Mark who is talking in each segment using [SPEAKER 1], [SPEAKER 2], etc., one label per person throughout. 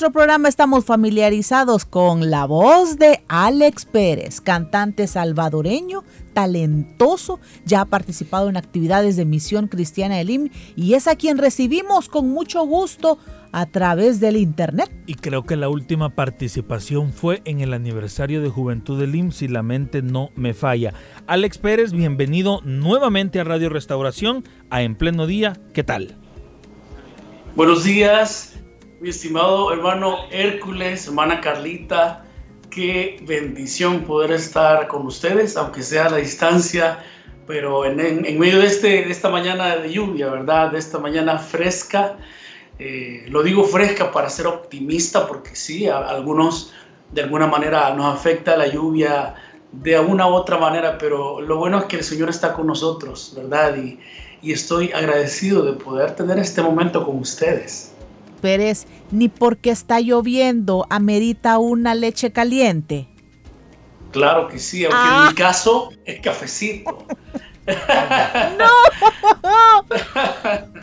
[SPEAKER 1] Nuestro programa estamos familiarizados con la voz de Alex Pérez, cantante salvadoreño, talentoso, ya ha participado en actividades de Misión Cristiana Elim y es a quien recibimos con mucho gusto a través del internet.
[SPEAKER 2] Y creo que la última participación fue en el aniversario de Juventud del IM, si la mente no me falla. Alex Pérez, bienvenido nuevamente a Radio Restauración, a En Pleno Día, ¿qué tal?
[SPEAKER 3] Buenos días, mi estimado hermano Hércules, hermana Carlita, qué bendición poder estar con ustedes, aunque sea a la distancia, pero en, medio de, este, de esta mañana de lluvia, ¿verdad? De esta mañana fresca. Eh, lo digo fresca para ser optimista, porque sí, a, algunos de alguna manera nos afecta la lluvia de una u otra manera, pero lo bueno es que el Señor está con nosotros, ¿verdad? Y estoy agradecido de poder tener este momento con ustedes.
[SPEAKER 1] Pérez, ni porque está lloviendo amerita una leche caliente.
[SPEAKER 3] Claro que sí, aunque en mi ah. caso es cafecito.
[SPEAKER 1] No,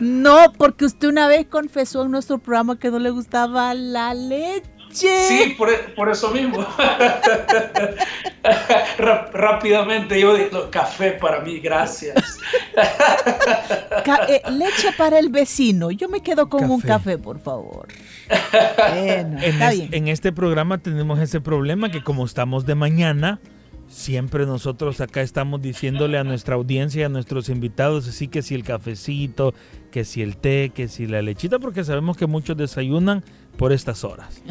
[SPEAKER 1] no, porque usted una vez confesó en nuestro programa que no le gustaba la leche.
[SPEAKER 3] Sí, por, e, eso mismo. Rápidamente yo digo, café para mí, gracias.
[SPEAKER 1] Eh, leche para el vecino. Yo me quedo con un café, por favor.
[SPEAKER 2] en, este programa tenemos ese problema que como estamos de mañana, siempre nosotros acá estamos diciéndole a nuestra audiencia, a nuestros invitados, así que si el cafecito, que si el té, que si la lechita, porque sabemos que muchos desayunan por estas horas.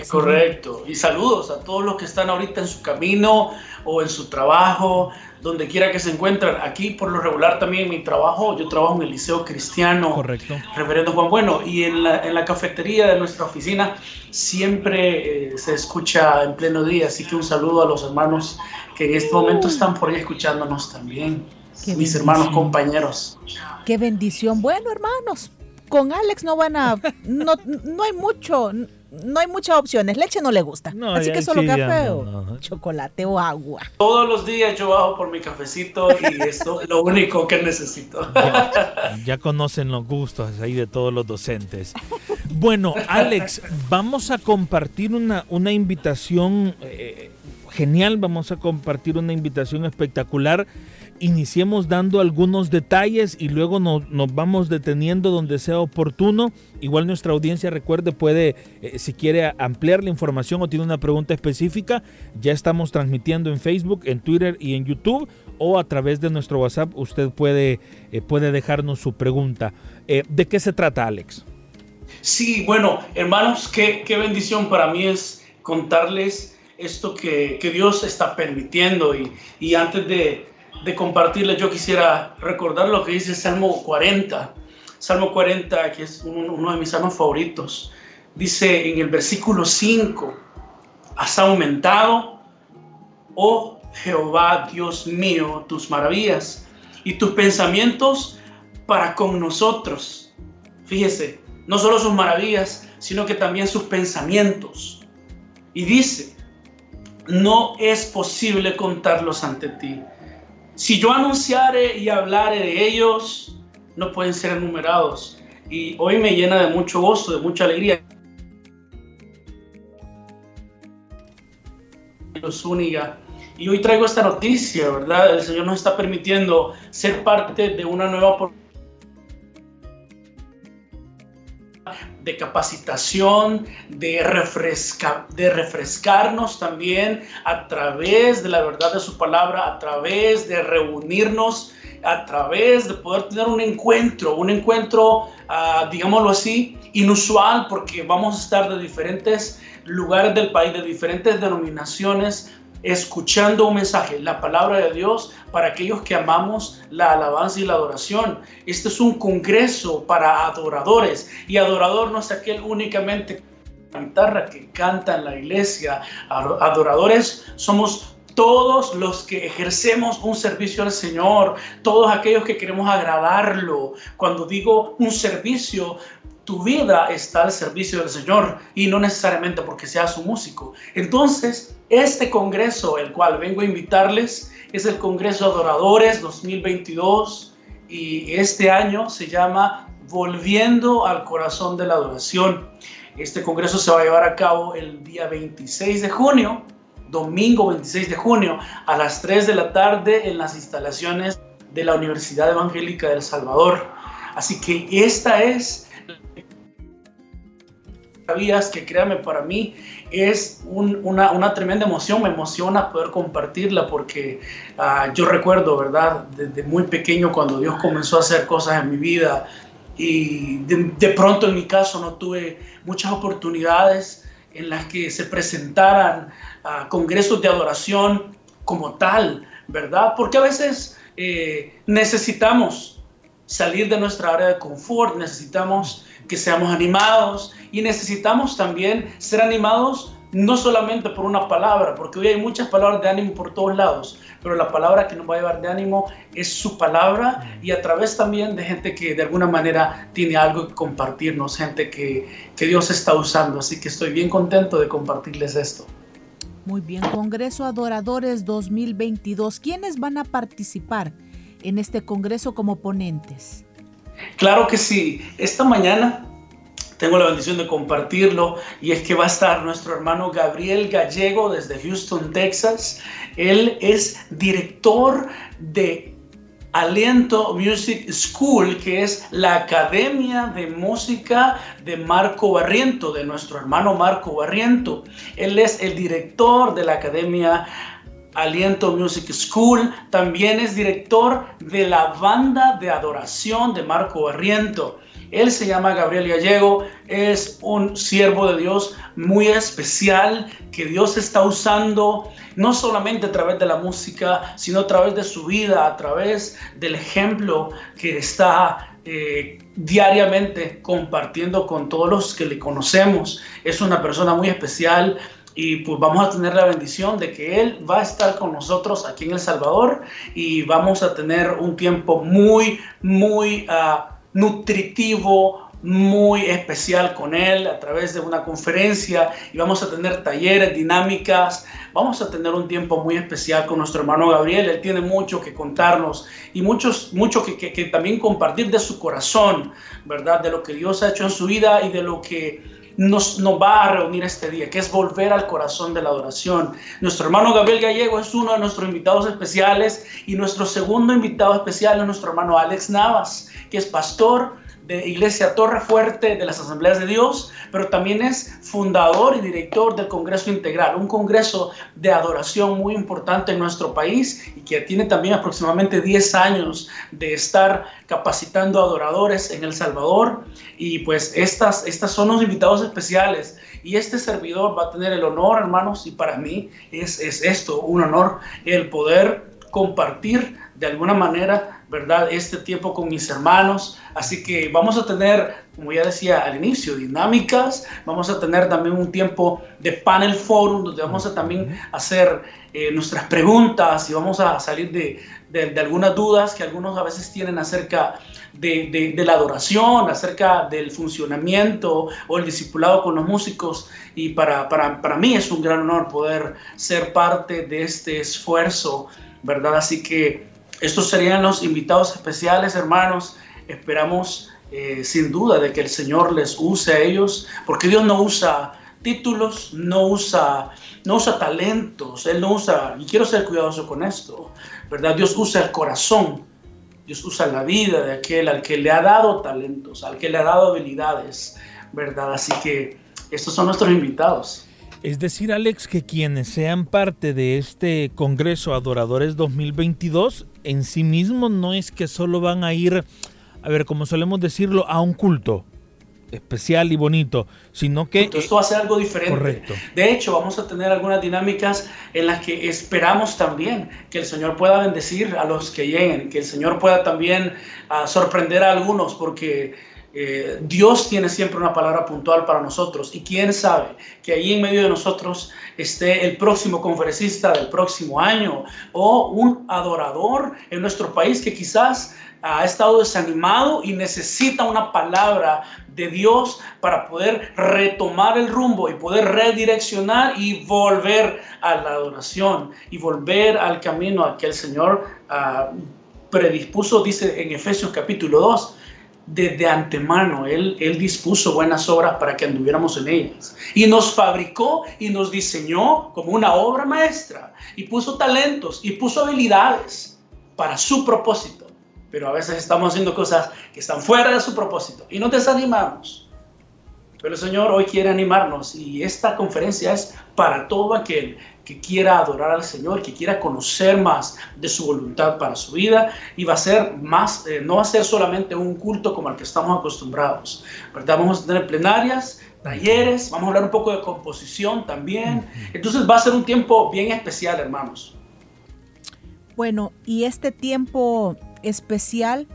[SPEAKER 3] Es correcto. Y saludos a todos los que están ahorita en su camino o en su trabajo, donde quiera que se encuentren. Aquí, por lo regular, también mi trabajo, yo trabajo en el Liceo Cristiano.
[SPEAKER 2] Correcto.
[SPEAKER 3] Reverendo Juan Bueno. Y en la, en la cafetería de nuestra oficina siempre eh, se escucha en pleno día. Así que un saludo a los hermanos que en este momento están por ahí escuchándonos también. Mis hermanos compañeros.
[SPEAKER 1] Qué bendición. Bueno, hermanos, con Alex no van a. No, no hay mucho no hay muchas opciones. Leche no le gusta. Así que solo café o chocolate o agua.
[SPEAKER 3] Todos los días yo bajo por mi cafecito y esto es lo único que necesito.
[SPEAKER 2] Ya, conocen los gustos ahí de todos los docentes. Bueno, Alex, vamos a compartir una, una invitación eh, genial. Vamos a compartir una invitación espectacular iniciemos dando algunos detalles y luego nos, vamos deteniendo donde sea oportuno. Igual nuestra audiencia, recuerde, puede, eh, si quiere ampliar la información o tiene una pregunta específica, ya estamos transmitiendo en Facebook, en Twitter y en YouTube o a través de nuestro WhatsApp usted puede, eh, puede dejarnos su pregunta. Eh, ¿De qué se trata, Alex?
[SPEAKER 3] Sí, bueno, hermanos, qué, qué bendición para mí es contarles esto que, que Dios está permitiendo y, y antes de, de compartirles, yo quisiera recordar lo que dice Salmo 40. Salmo 40, que es uno de mis salmos favoritos. Dice en el versículo 5, has aumentado, oh Jehová, Dios mío, tus maravillas y tus pensamientos para con nosotros. Fíjese, no solo sus maravillas, sino que también sus pensamientos. Y dice, no es posible contarlos ante ti. Si yo anunciare y hablare de ellos, no pueden ser enumerados. Y hoy me llena de mucho gozo, de mucha alegría. Los única. Y hoy traigo esta noticia, ¿verdad? El Señor nos está permitiendo ser parte de una nueva oportunidad de capacitación, de, refresca, de refrescarnos también a través de la verdad de su palabra, a través de reunirnos, a través de poder tener un encuentro, un encuentro, uh, digámoslo así, inusual, porque vamos a estar de diferentes lugares del país, de diferentes denominaciones, escuchando un mensaje, la palabra de Dios para aquellos que amamos la alabanza y la adoración. Este es un congreso para adoradores y adorador no es aquel únicamente guitarra que canta en la iglesia. Adoradores somos todos los que ejercemos un servicio al Señor, todos aquellos que queremos agradarlo. Cuando digo un servicio, tu vida está al servicio del Señor y no necesariamente porque seas un músico. Entonces, este congreso, el cual vengo a invitarles, es el Congreso Adoradores 2022 y este año se llama Volviendo al Corazón de la Adoración. Este congreso se va a llevar a cabo el día 26 de junio, domingo 26 de junio, a las 3 de la tarde en las instalaciones de la Universidad Evangélica del Salvador. Así que esta es que créame, para mí es una, una, tremenda emoción, me emociona poder compartirla porque uh, yo recuerdo, ¿verdad? Desde muy pequeño cuando Dios comenzó a hacer cosas en mi vida y de, de pronto en mi caso no tuve muchas oportunidades en las que se presentaran uh, congresos de adoración como tal, ¿verdad? Porque a veces eh, necesitamos salir de nuestra área de confort, necesitamos que seamos animados y necesitamos también ser animados no solamente por una palabra, porque hoy hay muchas palabras de ánimo por todos lados, pero la palabra que nos va a llevar de ánimo es su palabra y a través también de gente que de alguna manera tiene algo que compartirnos, gente que, que Dios está usando. Así que estoy bien contento de compartirles esto.
[SPEAKER 1] Muy bien, Congreso Adoradores 2022. ¿Quiénes van a participar en este Congreso como ponentes?
[SPEAKER 3] Claro que sí. Esta mañana tengo la bendición de compartirlo y es que va a estar nuestro hermano Gabriel Gallego desde Houston, Texas. Él es director de Aliento Music School, que es la academia de música de Marco Barriento, de nuestro hermano Marco Barriento. Él es el director de la academia Aliento Music School, también es director de la banda de adoración de Marco Barriento. Él se llama Gabriel Gallego, es un siervo de Dios muy especial que Dios está usando no solamente a través de la música, sino a través de su vida, a través del ejemplo que está eh, diariamente compartiendo con todos los que le conocemos. Es una persona muy especial y pues vamos a tener la bendición de que Él va a estar con nosotros aquí en El Salvador y vamos a tener un tiempo muy, muy uh, nutritivo, muy especial con Él a través de una conferencia y vamos a tener talleres, dinámicas, vamos a tener un tiempo muy especial con nuestro hermano Gabriel, Él tiene mucho que contarnos y muchos, mucho que, que también compartir de su corazón, ¿verdad? De lo que Dios ha hecho en su vida y de lo que nos, nos, va a reunir este día, que es volver al corazón de la adoración. Nuestro hermano Gabriel Gallego es uno de nuestros invitados especiales y nuestro segundo invitado especial es nuestro hermano Alex Navas, que es pastor Iglesia Torre Fuerte de las Asambleas de Dios, pero también es fundador y director del Congreso Integral, un congreso de adoración muy importante en nuestro país y que tiene también aproximadamente 10 años de estar capacitando adoradores en El Salvador. Y pues estas, estas son los invitados especiales y este servidor va a tener el honor, hermanos, y para mí es, es esto, un honor, el poder compartir de alguna manera ¿verdad? Este tiempo con mis hermanos. Así que vamos a tener, como ya decía al inicio, dinámicas. Vamos a tener también un tiempo de panel forum donde vamos a también hacer eh, nuestras preguntas y vamos a salir de, de, algunas dudas que algunos a veces tienen acerca de, de, la adoración, acerca del funcionamiento o el discipulado con los músicos. Y para, para, para mí es un gran honor poder ser parte de este esfuerzo, ¿verdad? Así que estos serían los invitados especiales, hermanos. Esperamos eh, sin duda de que el Señor les use a ellos, porque Dios no usa títulos, no usa, no usa talentos, Él no usa, y quiero ser cuidadoso con esto, ¿verdad? Dios usa el corazón, Dios usa la vida de aquel al que le ha dado talentos, al que le ha dado habilidades, ¿verdad? Así que estos son nuestros invitados.
[SPEAKER 2] Es decir, Alex, que quienes sean parte de este Congreso Adoradores 2022 en sí mismo no es que solo van a ir, a ver, como solemos decirlo, a un culto. especial y bonito, sino que...
[SPEAKER 3] esto va a ser algo diferente. Correcto. De hecho, vamos a tener algunas dinámicas en las que esperamos también que el Señor pueda bendecir a los que lleguen, que el Señor pueda también ah, sorprender a algunos, porque eh, Dios tiene siempre una palabra puntual para nosotros. Y quién sabe que ahí en medio de nosotros esté el próximo conferencista del próximo año o un adorador en nuestro país que quizás ha estado desanimado y necesita una palabra de Dios para poder retomar el rumbo y poder redireccionar y volver a la adoración y volver al camino a que el Señor ah, predispuso, dice en Efesios capítulo 2 desde antemano. Él, él dispuso buenas obras para que anduviéramos en ellas. Y nos fabricó y nos diseñó como una obra maestra. Y puso talentos y puso habilidades para su propósito. Pero a veces estamos haciendo cosas que están fuera de su propósito y nos desanimamos. Pero el Señor hoy quiere animarnos y esta conferencia es para todo aquel que quiera adorar al Señor, que quiera conocer más de su voluntad para su vida y va a ser más, eh, no va a ser solamente un culto como al que estamos acostumbrados, ¿verdad? Vamos a tener plenarias, talleres, vamos a hablar un poco de composición también. Entonces va a ser un tiempo bien especial, hermanos.
[SPEAKER 1] Bueno, y este tiempo especial,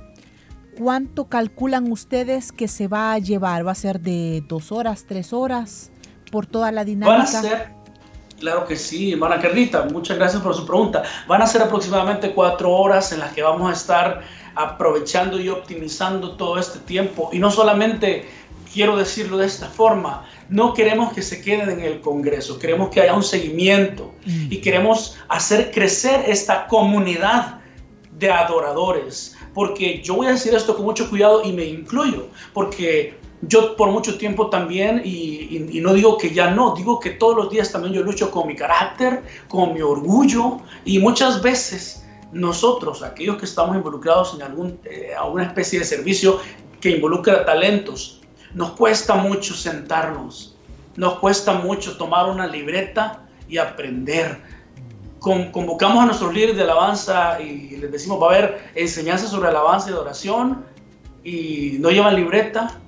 [SPEAKER 1] ¿cuánto calculan ustedes que se va a llevar? ¿Va a ser de dos horas, tres horas por toda la dinámica?
[SPEAKER 3] Claro que sí, hermana Carlita, muchas gracias por su pregunta. Van a ser aproximadamente cuatro horas en las que vamos a estar aprovechando y optimizando todo este tiempo. Y no solamente quiero decirlo de esta forma, no queremos que se queden en el Congreso, queremos que haya un seguimiento y queremos hacer crecer esta comunidad de adoradores. Porque yo voy a decir esto con mucho cuidado y me incluyo, porque yo por mucho tiempo también, y, no digo que ya no, digo que todos los días también yo lucho con mi carácter, con mi orgullo, y muchas veces nosotros, aquellos que estamos involucrados en algún, eh, alguna especie de servicio que involucra talentos, nos cuesta mucho sentarnos, nos cuesta mucho tomar una libreta y aprender. Convocamos a nuestros líderes de alabanza y les decimos, va a haber enseñanza sobre alabanza y adoración, y no llevan libreta,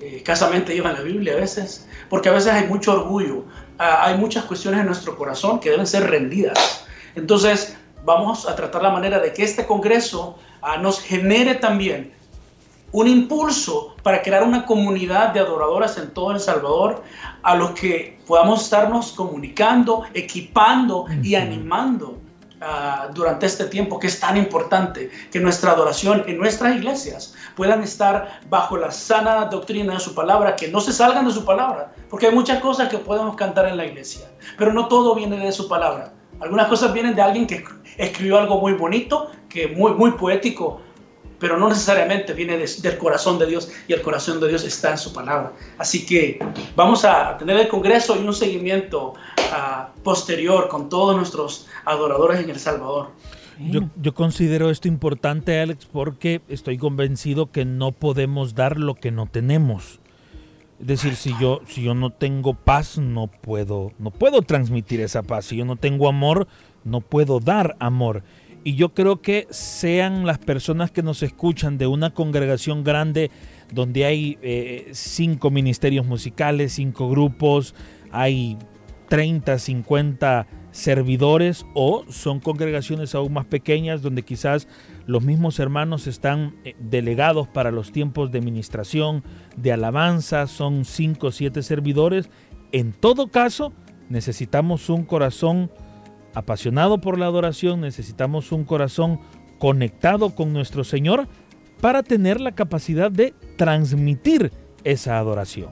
[SPEAKER 3] eh, escasamente llevan la Biblia a veces, porque a veces hay mucho orgullo, ah, hay muchas cuestiones en nuestro corazón que deben ser rendidas. Entonces, vamos a tratar la manera de que este Congreso ah, nos genere también un impulso para crear una comunidad de adoradoras en todo El Salvador, a los que podamos estarnos comunicando, equipando y animando Ah, durante este tiempo que es tan importante que nuestra adoración en nuestras iglesias puedan estar bajo la sana doctrina de su palabra, que no se salgan de su palabra, porque hay muchas cosas que podemos cantar en la iglesia, pero no todo viene de su palabra. Algunas cosas vienen de alguien que escribió algo muy bonito, que muy muy poético, pero no necesariamente viene del corazón de Dios y el corazón de Dios está en su palabra. Así que vamos a tener el Congreso y un seguimiento uh, posterior con todos nuestros adoradores en El Salvador.
[SPEAKER 2] Yo, yo, considero esto importante, Alex, porque estoy convencido que no podemos dar lo que no tenemos. Es decir, si yo, si yo no tengo paz, no puedo, no puedo transmitir esa paz. Si yo no tengo amor, no puedo dar amor. Y yo creo que sean las personas que nos escuchan de una congregación grande donde hay eh, cinco ministerios musicales, cinco grupos, hay 30, 50 servidores o son congregaciones aún más pequeñas donde quizás los mismos hermanos están eh, delegados para los tiempos de ministración, de alabanza, son cinco o siete servidores. En todo caso, necesitamos un corazón apasionado por la adoración, necesitamos un corazón conectado con nuestro Señor para tener la capacidad de transmitir esa adoración.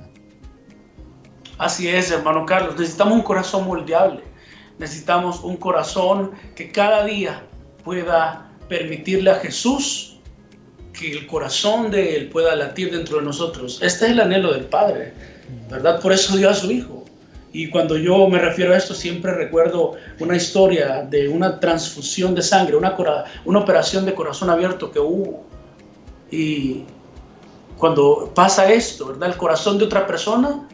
[SPEAKER 3] Así es, hermano Carlos, necesitamos un corazón moldeable, necesitamos un corazón que cada día pueda permitirle a Jesús que el corazón de Él pueda latir dentro de nosotros. Este es el anhelo del Padre, ¿verdad? Por eso dio a su Hijo y cuando yo me refiero a esto, siempre recuerdo una historia de una transfusión de sangre, una, una operación de corazón abierto que hubo. Y cuando pasa esto, ¿verdad? El corazón de otra persona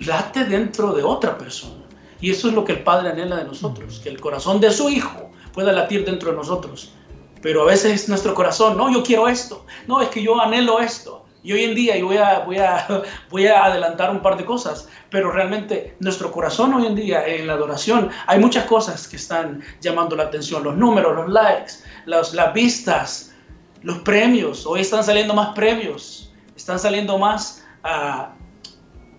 [SPEAKER 3] late dentro de otra persona. Y eso es lo que el Padre anhela de nosotros, que el corazón de su Hijo pueda latir dentro de nosotros. Pero a veces nuestro corazón, no, yo quiero esto, no, es que yo anhelo esto. Y hoy en día, y voy a, voy, a, voy a adelantar un par de cosas, pero realmente nuestro corazón hoy en día en la adoración, hay muchas cosas que están llamando la atención, los números, los likes, las vistas, los premios, hoy están saliendo más premios, están saliendo más, uh,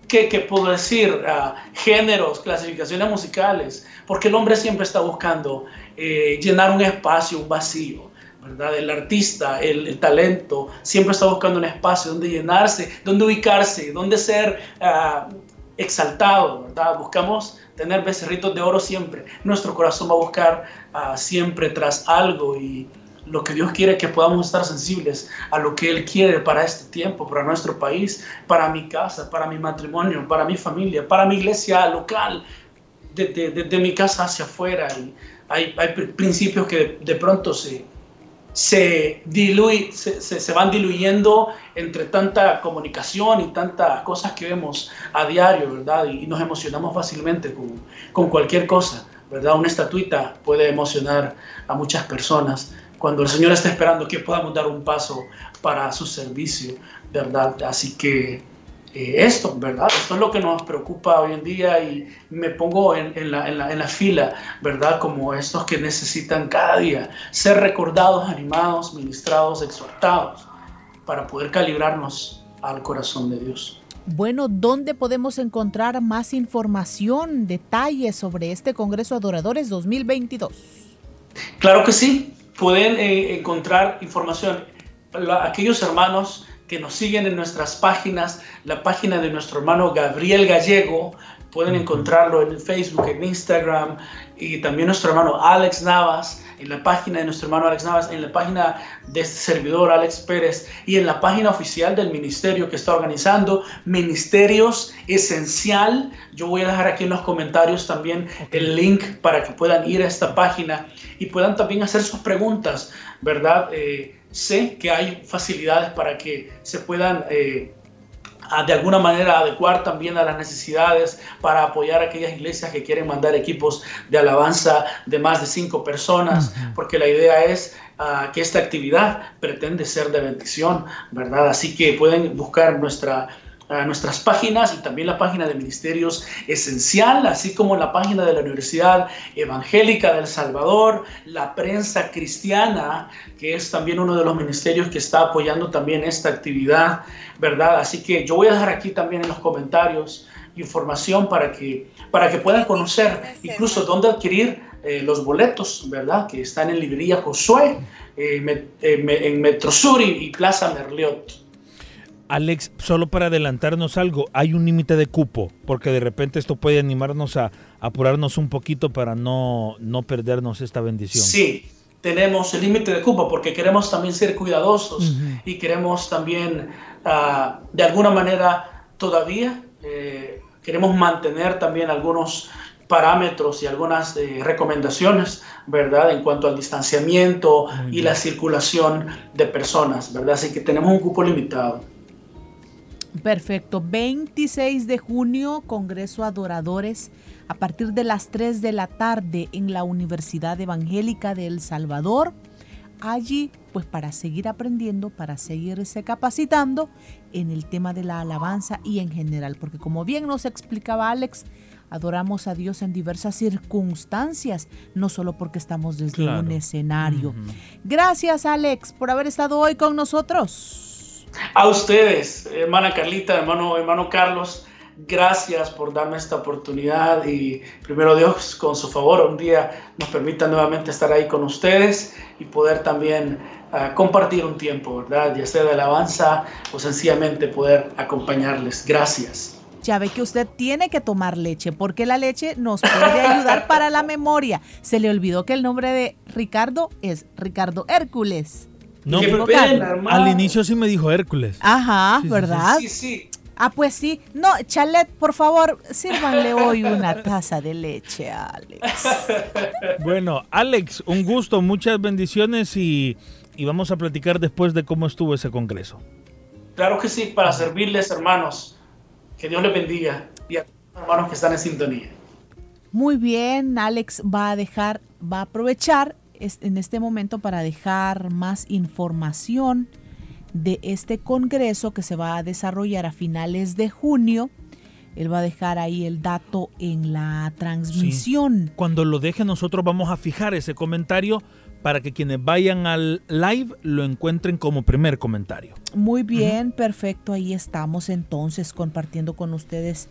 [SPEAKER 3] ¿qué, puedo decir? Uh, géneros, clasificaciones musicales, porque el hombre siempre está buscando eh, llenar un espacio, un vacío. El artista, el, talento, siempre está buscando un espacio donde llenarse, donde ubicarse, donde ser uh, exaltado, ¿verdad? Buscamos tener becerritos de oro siempre. Nuestro corazón va a buscar uh, siempre tras algo y lo que Dios quiere que podamos estar sensibles a lo que Él quiere para este tiempo, para nuestro país, para mi casa, para mi matrimonio, para mi familia, para mi iglesia local, desde de, de, mi casa hacia afuera. Y hay, hay principios que de pronto se se, diluye, se, van diluyendo entre tanta comunicación y tantas cosas que vemos a diario, ¿verdad? Y, nos emocionamos fácilmente con, con, cualquier cosa, ¿verdad? Una estatuita puede emocionar a muchas personas cuando el Señor está esperando que podamos dar un paso para su servicio, ¿verdad? Así que eh, esto, ¿verdad? Esto es lo que nos preocupa hoy en día y me pongo en, la, en, la, fila, ¿verdad? Como estos que necesitan cada día ser recordados, animados, ministrados, exhortados, para poder calibrarnos al corazón de Dios.
[SPEAKER 1] Bueno, ¿dónde podemos encontrar más información, detalles sobre este Congreso Adoradores 2022?
[SPEAKER 3] Claro que sí, pueden eh, encontrar información. aquellos hermanos que nos siguen en nuestras páginas, la página de nuestro hermano Gabriel Gallego, pueden encontrarlo en Facebook, en Instagram, y también nuestro hermano Alex Navas, en la página de nuestro hermano Alex Navas, en la página de este servidor Alex Pérez y en la página oficial del ministerio que está organizando, Ministerios Esencial. Yo voy a dejar aquí en los comentarios también el link para que puedan ir a esta página y puedan también hacer sus preguntas, ¿verdad? Eh, sé que hay facilidades para que se puedan eh, de alguna manera adecuar también a las necesidades para apoyar a aquellas iglesias que quieren mandar equipos de alabanza de más de cinco personas, porque la idea es ah, que esta actividad pretende ser de bendición, ¿verdad? Así que pueden buscar nuestra nuestras páginas y también la página de Ministerios Esencial, así como la página de la Universidad Evangélica del Salvador, la prensa cristiana, que es también uno de los ministerios que está apoyando también esta actividad, ¿verdad? Así que yo voy a dejar aquí también en los comentarios información para que, para que puedan conocer incluso dónde adquirir eh, los boletos, ¿verdad? Que están en librería Josué, eh, en Metrosur y, y Plaza Merliot.
[SPEAKER 2] Alex, solo para adelantarnos algo, hay un límite de cupo, porque de repente esto puede animarnos a, apurarnos un poquito para no, no perdernos esta bendición.
[SPEAKER 3] Sí, tenemos el límite de cupo porque queremos también ser cuidadosos y queremos también, ah, de alguna manera, todavía eh, queremos mantener también algunos parámetros y algunas eh, recomendaciones, ¿verdad? En cuanto al distanciamiento y la circulación de personas, ¿verdad? Así que tenemos un cupo limitado.
[SPEAKER 1] Perfecto. 26 de junio, Congreso Adoradores, a partir de las 3 de la tarde en la Universidad Evangélica de El Salvador. Allí, pues para seguir aprendiendo, para seguirse capacitando en el tema de la alabanza y en general, porque como bien nos explicaba Alex, adoramos a Dios en diversas circunstancias, no solo porque estamos desde un escenario. Gracias Alex por haber estado hoy con nosotros.
[SPEAKER 3] A ustedes, hermana Carlita, hermano, hermano Carlos, gracias por darme esta oportunidad y primero Dios, con su favor, un día nos permita nuevamente estar ahí con ustedes y poder también ah, compartir un tiempo, ¿verdad? Ya sea de alabanza o sencillamente poder acompañarles. Gracias.
[SPEAKER 1] Ya ve que usted tiene que tomar leche porque la leche nos puede ayudar para la memoria. Se le olvidó que el nombre de Ricardo es Ricardo Hércules.
[SPEAKER 2] No, al inicio sí me dijo Hércules.
[SPEAKER 1] Ajá, ¿verdad? Sí, sí. Ah, pues sí. No, Chalet, por favor, sírvanle hoy una taza de leche a Alex.
[SPEAKER 2] Bueno, Alex, un gusto, muchas bendiciones y, y vamos a platicar después de cómo estuvo ese congreso.
[SPEAKER 3] Claro que sí, para servirles, hermanos. Que Dios les bendiga y a todos los hermanos que están en sintonía.
[SPEAKER 1] Muy bien, Alex va a dejar, va a aprovechar en este momento para dejar más información de este congreso que se va a desarrollar a finales de junio. Él va a dejar ahí el dato en la transmisión.
[SPEAKER 4] Cuando lo deje nosotros vamos a fijar ese comentario para que quienes vayan al live lo encuentren como primer comentario.
[SPEAKER 1] Muy bien, perfecto. Ahí estamos entonces compartiendo con ustedes.